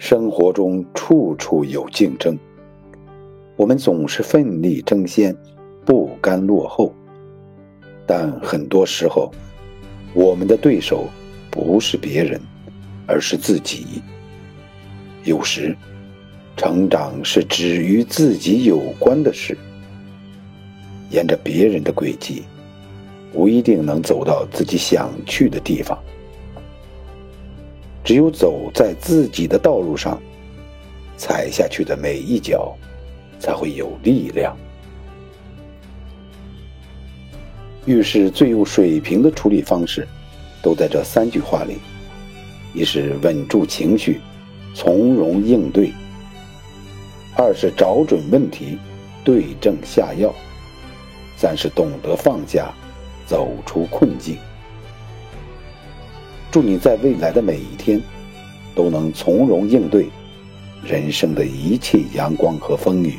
生活中处处有竞争，我们总是奋力争先，不甘落后。但很多时候，我们的对手不是别人，而是自己。有时，成长是只与自己有关的事。沿着别人的轨迹，不一定能走到自己想去的地方。只有走在自己的道路上，踩下去的每一脚，才会有力量。遇事最有水平的处理方式，都在这三句话里：一是稳住情绪，从容应对；二是找准问题，对症下药；三是懂得放下，走出困境。祝你在未来的每一天，都能从容应对人生的一切阳光和风雨。